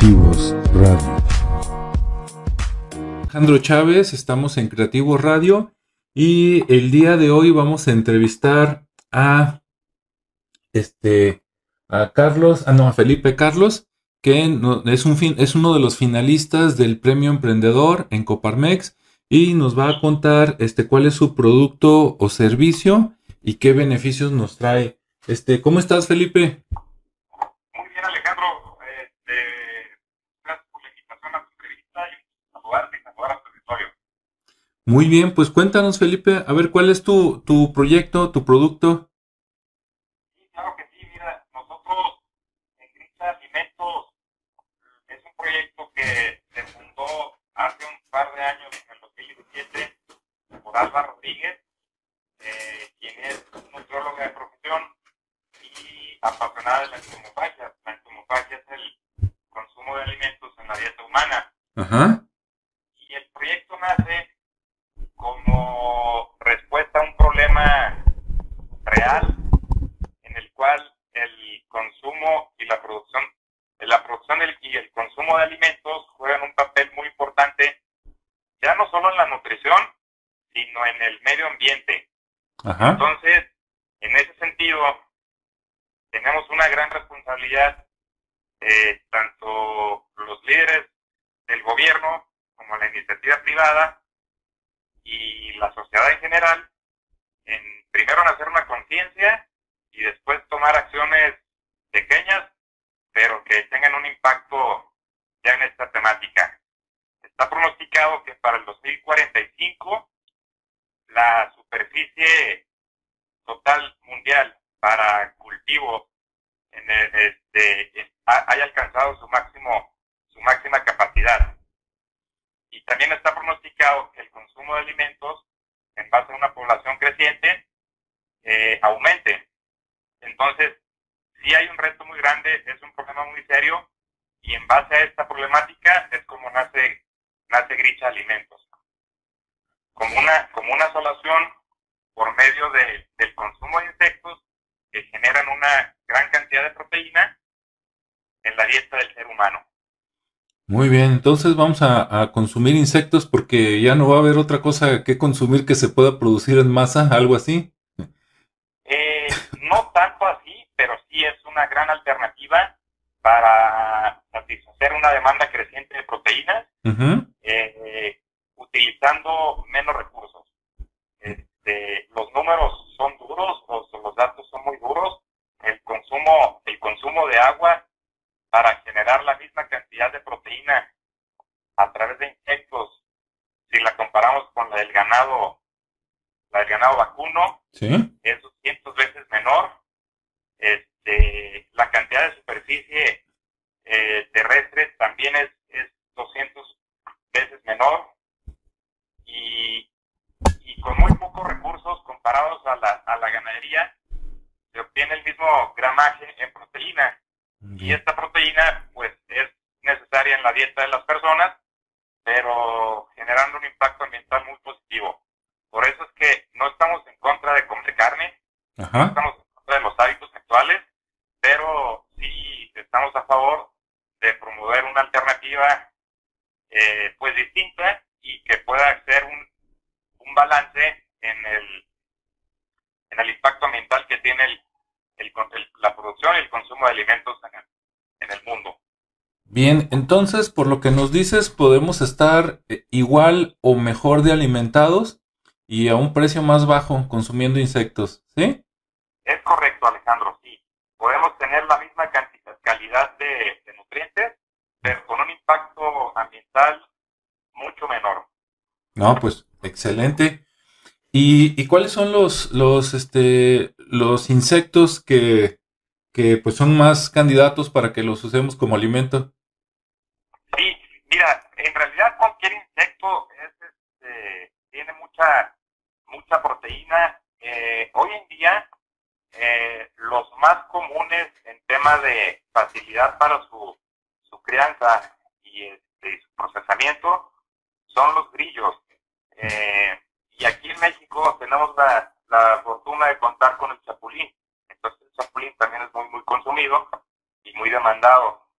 Creativos Radio. Alejandro Chávez, estamos en Creativos Radio y el día de hoy vamos a entrevistar a este a Carlos, ah no, a Felipe Carlos, que es un fin, es uno de los finalistas del Premio Emprendedor en Coparmex y nos va a contar este cuál es su producto o servicio y qué beneficios nos trae. Este, ¿cómo estás, Felipe? Muy bien, Alejandro. Este, gracias por la invitación a tu entrevista y saludarte y saludar a tu auditorio. Muy bien, pues cuéntanos, Felipe, a ver cuál es tu, tu proyecto, tu producto. Sí, claro que sí. Mira, nosotros en Grita Alimentos es un proyecto que se fundó hace un par de años, en el 2017, por Alba Rodríguez, eh, quien es nutrióloga de profesión y apasionada de la entomofagia. La entomofagia es el consumo de alimentos en la dieta humana. Ajá. Real en el cual el consumo y la producción, la producción y el consumo de alimentos juegan un papel muy importante, ya no solo en la nutrición, sino en el medio ambiente. Ajá. Entonces, en ese sentido, tenemos una gran responsabilidad, eh, tanto los líderes del gobierno como la iniciativa privada y la sociedad en general, en primero en hacer una conciencia y después tomar acciones pequeñas, pero que tengan un impacto ya en esta temática. Está pronosticado que para el 2045 la superficie total mundial para cultivo en el- este, es- ha- haya alcanzado su máximo su máxima capacidad y también está pronosticado que el consumo de alimentos en base a una población creciente eh, aumente entonces sí hay un reto muy grande es un problema muy serio y en base a esta problemática es como nace nace Gricha Alimentos como una, como una solución por medio de- del consumo de insectos que generan una gran cantidad de proteína en la dieta del ser humano. Muy bien, entonces vamos a, a consumir insectos porque ya no va a haber otra cosa que consumir que se pueda producir en masa, algo así. Eh, no tanto así, pero sí es una gran alternativa para satisfacer una demanda creciente de proteínas eh, utilizando menos recursos. Este, los números son duros, los, los datos son muy duros. El consumo, el consumo de agua para generar la misma cantidad de proteína a través de insectos, si la comparamos con la del ganado, la del ganado vacuno, Sí. es 200 veces menor. Este, la cantidad de superficie eh, terrestre también es, es 200 veces menor. Y, y con muy pocos recursos comparados a la, a la ganadería, se obtiene el mismo gramaje en proteína. Y esta proteína, pues, es necesaria en la dieta de las personas, pero generando un impacto ambiental muy positivo. Por eso es que no estamos en contra de comer carne, no estamos en contra de los hábitos sexuales, pero sí estamos a favor de promover una alternativa eh, pues distinta y que pueda ser un, un balance en el en el impacto ambiental que tiene el, el con- el- la producción y el consumo de alimentos en el, en el mundo. Bien, entonces, por lo que nos dices, podemos estar eh, igual o mejor de alimentados y a un precio más bajo consumiendo insectos, ¿sí? Es correcto, Alejandro, sí. Podemos tener la misma cantidad, calidad de, de nutrientes, pero con un impacto ambiental mucho menor. No, pues excelente. ¿Y, y cuáles son los, los, este, los insectos que, que pues son más candidatos para que los usemos como alimento? Mira, en realidad cualquier insecto es, este, tiene mucha, mucha proteína. Eh, hoy en día, eh, los más comunes en tema de facilidad para su, su crianza y, este, y su procesamiento son los grillos. Eh, y aquí en México tenemos la, la fortuna de contar con el chapulín. Entonces el chapulín también es muy, muy consumido y muy demandado.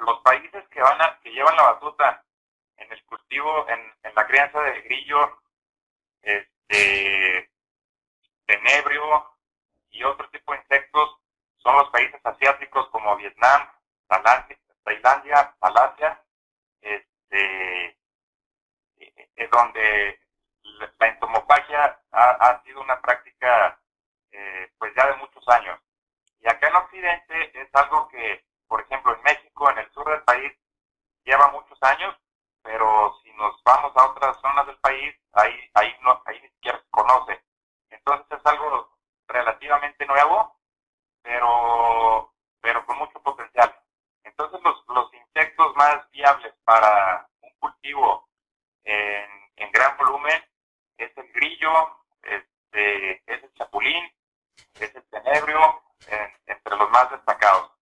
Los países que van a, que llevan la batuta en el cultivo, en, en la crianza de grillo, este, tenebrio y otro tipo de insectos son los países asiáticos como Vietnam, Tailandia, Malasia, este, es donde la entomofagia ha, ha sido una práctica eh, pues ya de muchos años. Y acá en Occidente es algo que, por ejemplo, en México, en el sur del país, lleva muchos años, pero si nos vamos a otras zonas del país, ahí, ahí, no, ahí ni siquiera se conoce. Entonces es algo relativamente nuevo, pero, pero con mucho potencial. Entonces los, los insectos más viables para un cultivo en, en gran volumen es el grillo, este, es el chapulín, es el tenebrio, entre los más destacados.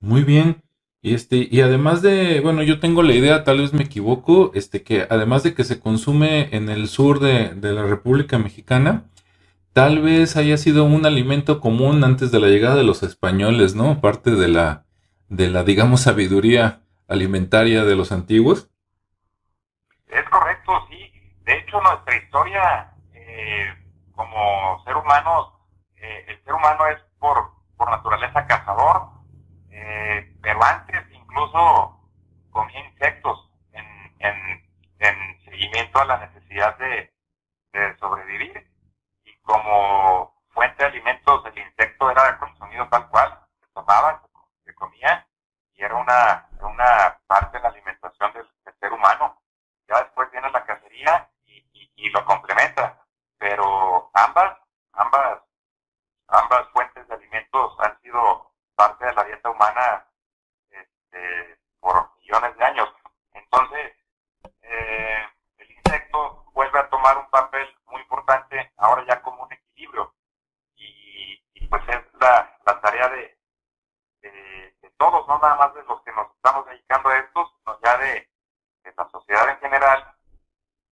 Muy bien. Y este, y además de, bueno, yo tengo la idea, tal vez me equivoco, este, que además de que se consume en el sur de, de la República Mexicana, tal vez haya sido un alimento común antes de la llegada de los españoles, ¿no? Parte de la, de la, digamos, sabiduría alimentaria de los antiguos. Es correcto, sí. De hecho, nuestra historia eh, como ser humano, eh, el ser humano es por, por naturaleza cazador, eh, pero antes incluso comía insectos en, en, en seguimiento a la necesidad de, de sobrevivir. Y como fuente de alimentos el insecto era consumido tal cual, se tomaba, se comía y era una, una parte de la alimentación del, del ser humano. Ya después viene la cacería y, y, y lo complementa, pero ambas, ambas, ambas fuentes de alimentos han sido parte de la dieta humana este, por millones de años. Entonces, eh, el insecto vuelve a tomar un papel muy importante ahora ya como un equilibrio y, y pues es la, la tarea de, de, todos, no nada más de los que nos estamos dedicando a esto, sino ya de, la sociedad en general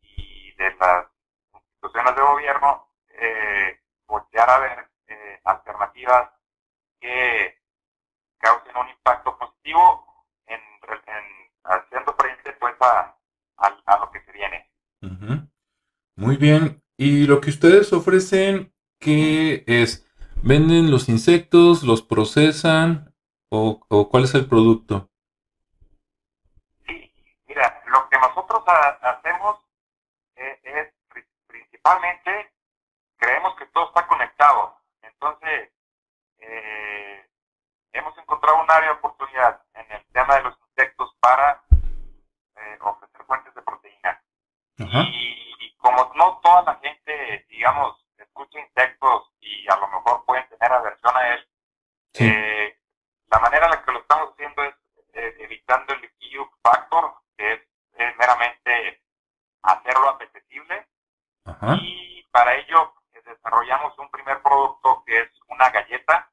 y de las instituciones de gobierno, eh, voltear a ver eh, alternativas que causen un impacto positivo en, en haciendo frente pues a, a, a, lo que se viene. Uh. Muy bien. Y lo que ustedes ofrecen, ¿qué es? ¿Venden los insectos? ¿Los procesan? ¿O, o cuál es el producto? Sí, mira, lo que nosotros ha, hacemos es, es principalmente creemos que todo está conectado. Entonces, eh, hemos encontrado un área de oportunidad en el tema de los insectos para eh, ofrecer fuentes de proteína. Uh -huh. y, y, como no toda la gente, digamos, escucha insectos y a lo mejor pueden tener aversión a él, sí. eh, la manera en la que lo estamos haciendo es eh, evitando el EU factor, que es, es meramente hacerlo apetecible. Uh -huh. Y para ello desarrollamos un primer producto que es una galleta,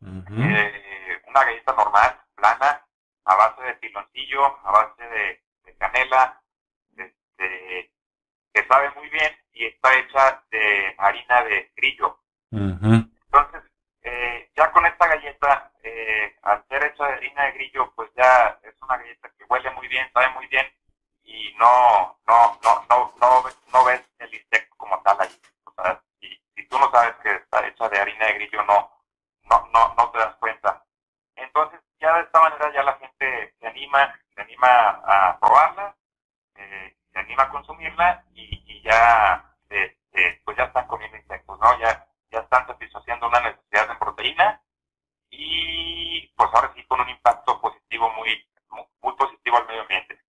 uh -huh. eh, una galleta normal, plana, a base de piloncillo, a base de, de canela, este, que sabe muy bien y está hecha de harina de grillo. Uh -huh. Entonces, eh, ya con esta galleta, eh, al ser hecha de harina de grillo, pues ya es una galleta que huele muy bien, sabe muy bien y no, no, no, no, no, no ves el insecto como tal ahí. O sea, si tú no sabes que está hecha de harina de grillo, no, no, no, no te das cuenta. Entonces, ya de esta manera ya la gente se anima, se anima a probarla, eh, se anima a consumirla y, y ya, eh, pues ya están comiendo insectos, ¿no? Ya, ya están satisfaciendo una necesidad de proteína y pues ahora sí con un impacto positivo muy, muy positivo al medio ambiente.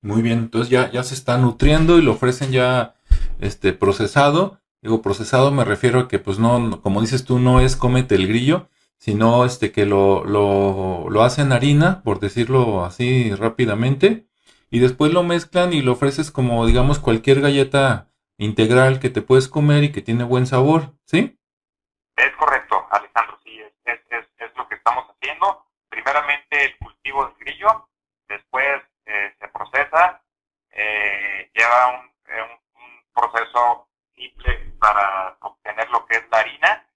Muy bien, entonces ya, ya se está nutriendo y lo ofrecen ya este procesado Digo, procesado me refiero a que, pues no, como dices tú, no es cómete el grillo, sino este que lo, lo, lo hacen harina, por decirlo así rápidamente, y después lo mezclan y lo ofreces como, digamos, cualquier galleta integral que te puedes comer y que tiene buen sabor, ¿sí? Es correcto, Alejandro, sí, es, es, es, lo que estamos haciendo. Primeramente el cultivo del grillo, después eh, se procesa, eh, lleva un, un proceso simple para obtener lo que es la harina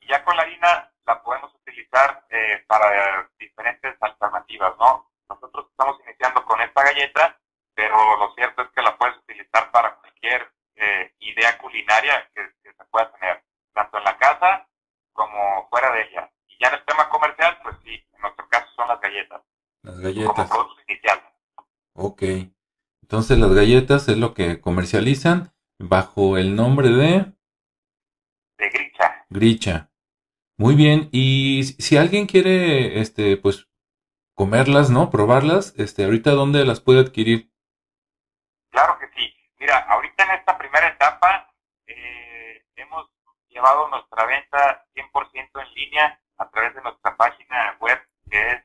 y ya con la harina la podemos utilizar eh, para diferentes alternativas. ¿no? Nosotros estamos iniciando con esta galleta, pero lo cierto es que la puedes utilizar para cualquier eh, idea culinaria que, se pueda tener, tanto en la casa como fuera de ella. Y ya en el tema comercial, pues sí, en nuestro caso son las galletas. Las galletas. Como productos iniciales. Ok. Entonces las galletas es lo que comercializan bajo el nombre de... De Gricha. Gricha. Muy bien. Y si alguien quiere, este, pues, comerlas, ¿no? Probarlas, este, ahorita dónde las puede adquirir. Claro que sí. Mira, ahorita en esta primera etapa eh, hemos llevado nuestra venta 100% en línea a través de nuestra página web que es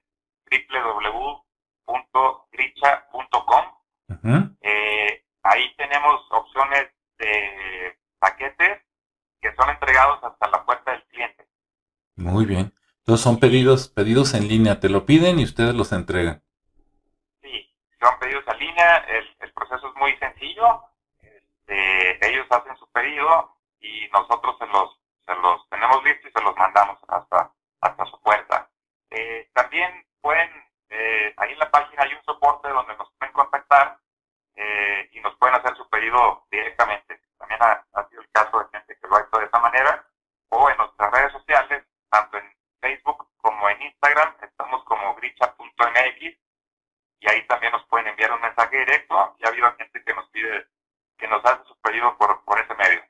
www.gricha.com. Eh, ahí tenemos opciones de paquetes que son entregados hasta la puerta del cliente. Muy bien. Entonces son pedidos, pedidos en línea, te lo piden y ustedes los entregan. Sí, son pedidos en línea, el, proceso es muy sencillo. Este, ellos hacen su pedido y nosotros se los, se los tenemos listos y se los mandamos hasta, hasta su puerta. Eh, también pueden, eh, ahí en la página hay un soporte donde nos pueden contactar eh, y nos pueden hacer su pedido directamente. También ha, sido el caso de gente que lo ha hecho de esa manera. O en nuestras redes sociales, tanto en Facebook como en Instagram, estamos como gricha.mx y ahí también nos pueden enviar un mensaje directo. Y ha habido gente que nos pide, que nos hace su pedido por, por ese medio.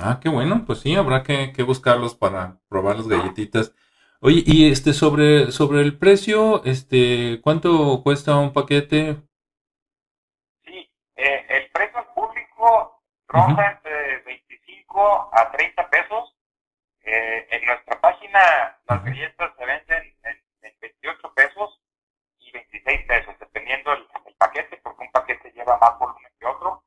Ah, qué bueno, pues sí, habrá que, que buscarlos para probar las galletitas. Oye, y este sobre sobre el precio, este, ¿cuánto cuesta un paquete? Eh, el precio público ronda entre 25 a 30 pesos. Eh, en nuestra página las galletas se venden en, 28 pesos y 26 pesos, dependiendo el, paquete, porque un paquete lleva más volumen que otro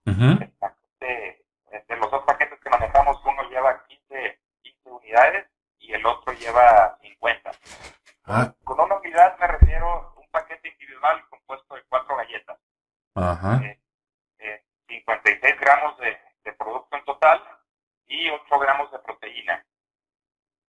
los dos paquetes que manejamos, uno lleva 15, 15 unidades y el otro lleva 50. Ah. Con una unidad me refiero a un paquete individual compuesto de cuatro galletas. Ajá. 56 eh, eh, gramos de, producto en total y 8 gramos de proteína.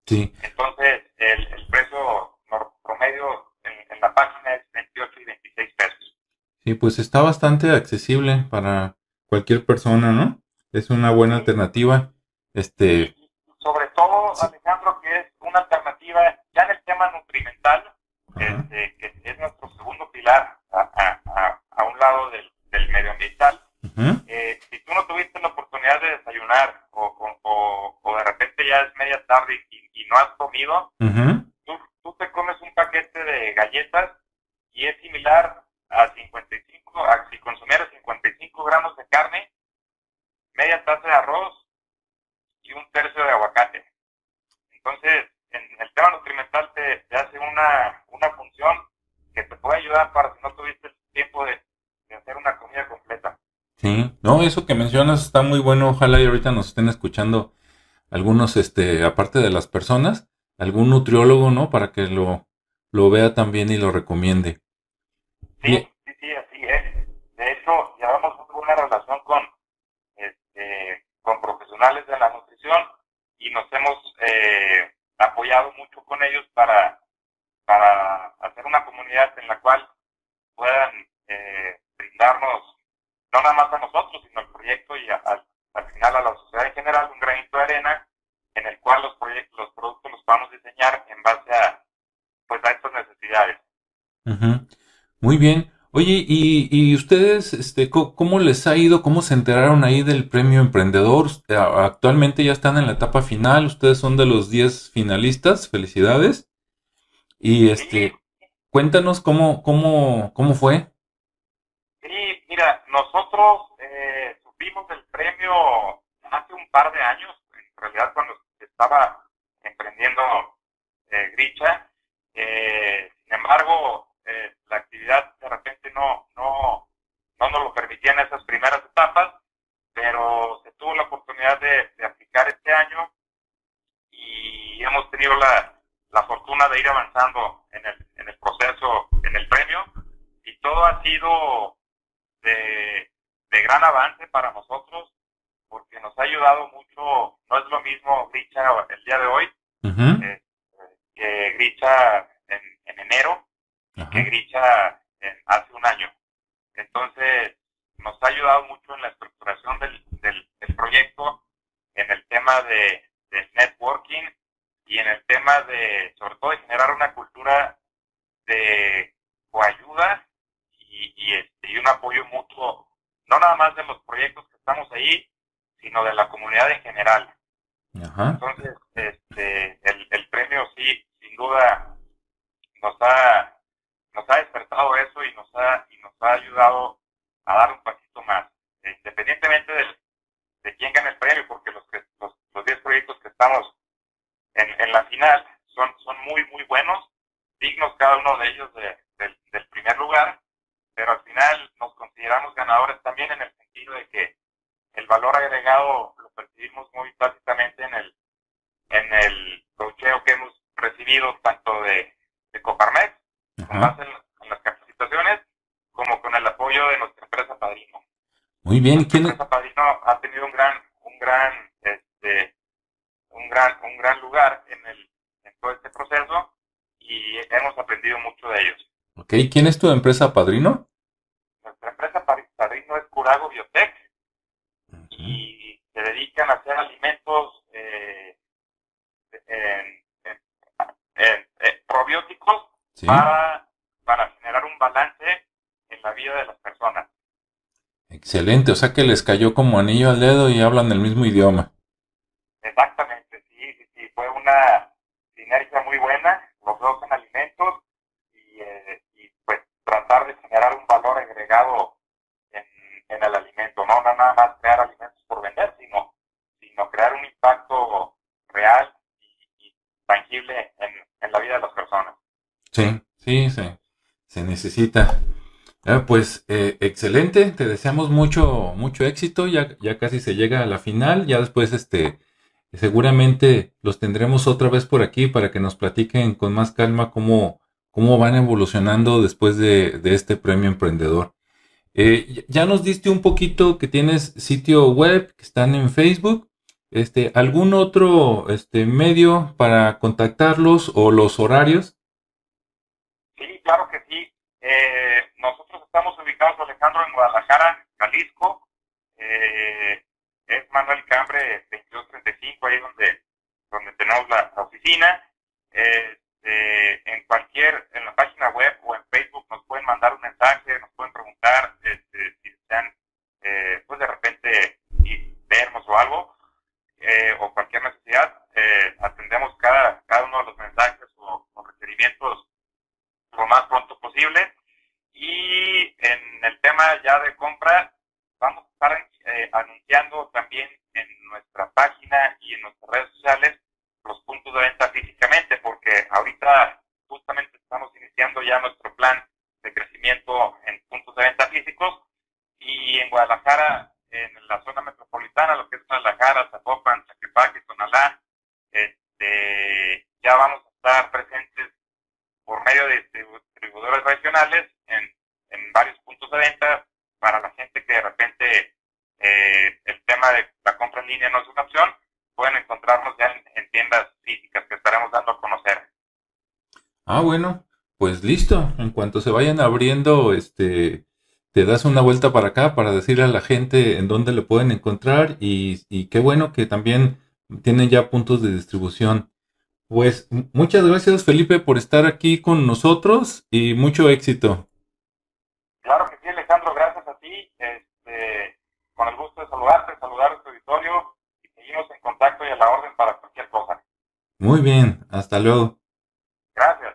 Sí. Entonces, el, precio promedio en, la página es 28 y 26 pesos. Sí, pues está bastante accesible para cualquier persona, ¿no? Es una buena alternativa. Este. sobre todo, Alejandro, que es una alternativa ya en el tema nutrimental, este, que es nuestro segundo pilar a, a, a un lado del, del medioambiental. eh, si tú no tuviste la oportunidad de desayunar o, o, o de repente ya es media tarde y, y no has comido, tú, tú, te comes un paquete de galletas y es similar a 55, a si consumieras 55 gramos de carne, media taza de arroz y un tercio de aguacate. Entonces, en el tema nutrimental te, te hace una, una función que te puede ayudar para si no tuviste el tiempo de, de hacer una comida completa. Sí, no, eso que mencionas está muy bueno. Ojalá y ahorita nos estén escuchando algunos, este, aparte de las personas, algún nutriólogo, ¿no? Para que lo, lo vea también y lo recomiende. Sí, sí, sí, así es. De hecho, llevamos una relación con, este, con profesionales de la nutrición y nos hemos eh, apoyado mucho con ellos para, para hacer una comunidad en la cual puedan eh, brindarnos, no nada más a nosotros, sino al proyecto y al, final a la sociedad en general, un granito de arena en el cual los proyectos, los productos los vamos a diseñar en base a, pues, a estas necesidades. Muy bien. Oye, ¿y, y ustedes, este, cómo les ha ido? ¿Cómo se enteraron ahí del premio emprendedor? Actualmente ya están en la etapa final, ustedes son de los 10 finalistas, felicidades. Y este, cuéntanos cómo, cómo, cómo fue. Mira, nosotros eh, subimos el premio hace un par de años, en realidad cuando estaba emprendiendo eh, Gricha. Eh, sin embargo, eh, la actividad de repente no, no, no nos lo permitía en esas primeras etapas, pero se tuvo la oportunidad de, aplicar este año y hemos tenido la, la fortuna de ir avanzando en el, en el proceso, en el premio, y todo ha sido de, de gran avance para nosotros, porque nos ha ayudado mucho, no es lo mismo Gricha el día de hoy, eh, que Gricha en, en enero, que Gricha hace un año. Entonces, nos ha ayudado mucho en la estructuración del, del, proyecto, en el tema de, networking y en el tema de, sobre todo, de generar una cultura de coayuda y, y, este, y un apoyo mutuo, no nada más de los proyectos que estamos ahí, sino de la comunidad en general. Entonces, este, el, el premio sí, sin duda, nos ha, nos ha despertado eso y nos ha, y nos ha ayudado a dar un pasito más, independientemente de, de quién gane el premio, porque los que los, los 10 proyectos que estamos en, en, la final son, son muy, muy buenos, dignos cada uno de ellos de, del primer lugar, pero al final nos consideramos ganadores también en el sentido de que el valor agregado lo percibimos muy básicamente en el, en el cocheo que hemos recibido tanto de, de Coparmex, con base en, las capacitaciones, como con el apoyo de nuestra empresa Padrino. Muy bien, ¿quién? Nuestra empresa Padrino ha tenido un gran, un gran, este, un gran, un gran lugar en el, en todo este proceso y hemos aprendido mucho de ellos. Ok, ¿quién es tu empresa Padrino? Nuestra empresa Padrino es Curago Biotech y se dedican a hacer alimentos eh, en, probióticos para, para generar un balance en la vida de las personas. Excelente, o sea que les cayó como anillo al dedo y hablan el mismo idioma. Exactamente, sí, sí, sí, fue una sinergia muy buena, los dos en alimentos y, eh, y pues tratar de generar un valor agregado en, en el alimento, no nada más crear alimentos por vender, sino, sino crear un impacto real y, y tangible en, la vida de las personas. Sí, sí, sí, se necesita. Ah, pues eh, excelente, te deseamos mucho, mucho éxito, ya, ya casi se llega a la final, ya después este, seguramente los tendremos otra vez por aquí para que nos platiquen con más calma cómo, cómo van evolucionando después de, de este premio emprendedor. Eh, ya nos diste un poquito que tienes sitio web, que están en Facebook, este, ¿algún otro este, medio para contactarlos o los horarios? Sí, claro que sí. Eh, nosotros estamos ubicados, Alejandro, en Guadalajara, Jalisco. Eh, es Manuel Cambre 2235, ahí donde, donde tenemos la, oficina. Este, en cualquier, en la página web o en Facebook nos pueden mandar un mensaje, nos pueden preguntar este, si desean, eh, pues de repente vernos o algo, eh, o cualquier necesidad. Eh, atendemos cada, cada uno de los mensajes o, o requerimientos lo más pronto posible. Y en el tema ya de compra, vamos a estar eh, anunciando también en nuestra página y en nuestras redes sociales los puntos de venta físicamente, porque ahorita justamente estamos iniciando ya nuestro plan de crecimiento en puntos de venta físicos y en Guadalajara, en la zona metropolitana, lo que es Guadalajara, Zapopan, Zaquepaque, Tonalá, este, ya vamos a estar presentes por medio de distribuidores regionales en, en varios puntos de venta para la gente que de repente eh, el tema de la compra en línea no es una opción, pueden encontrarnos ya en, tiendas físicas que estaremos dando a conocer. Ah, bueno, pues listo. En cuanto se vayan abriendo, este, te das una vuelta para acá para decirle a la gente en dónde le pueden encontrar y, y qué bueno que también tienen ya puntos de distribución pues muchas gracias Felipe por estar aquí con nosotros y mucho éxito. Claro que sí, Alejandro, gracias a ti. Este, con el gusto de saludarte, saludar a tu auditorio y seguimos en contacto y a la orden para cualquier cosa. Muy bien, hasta luego. Gracias.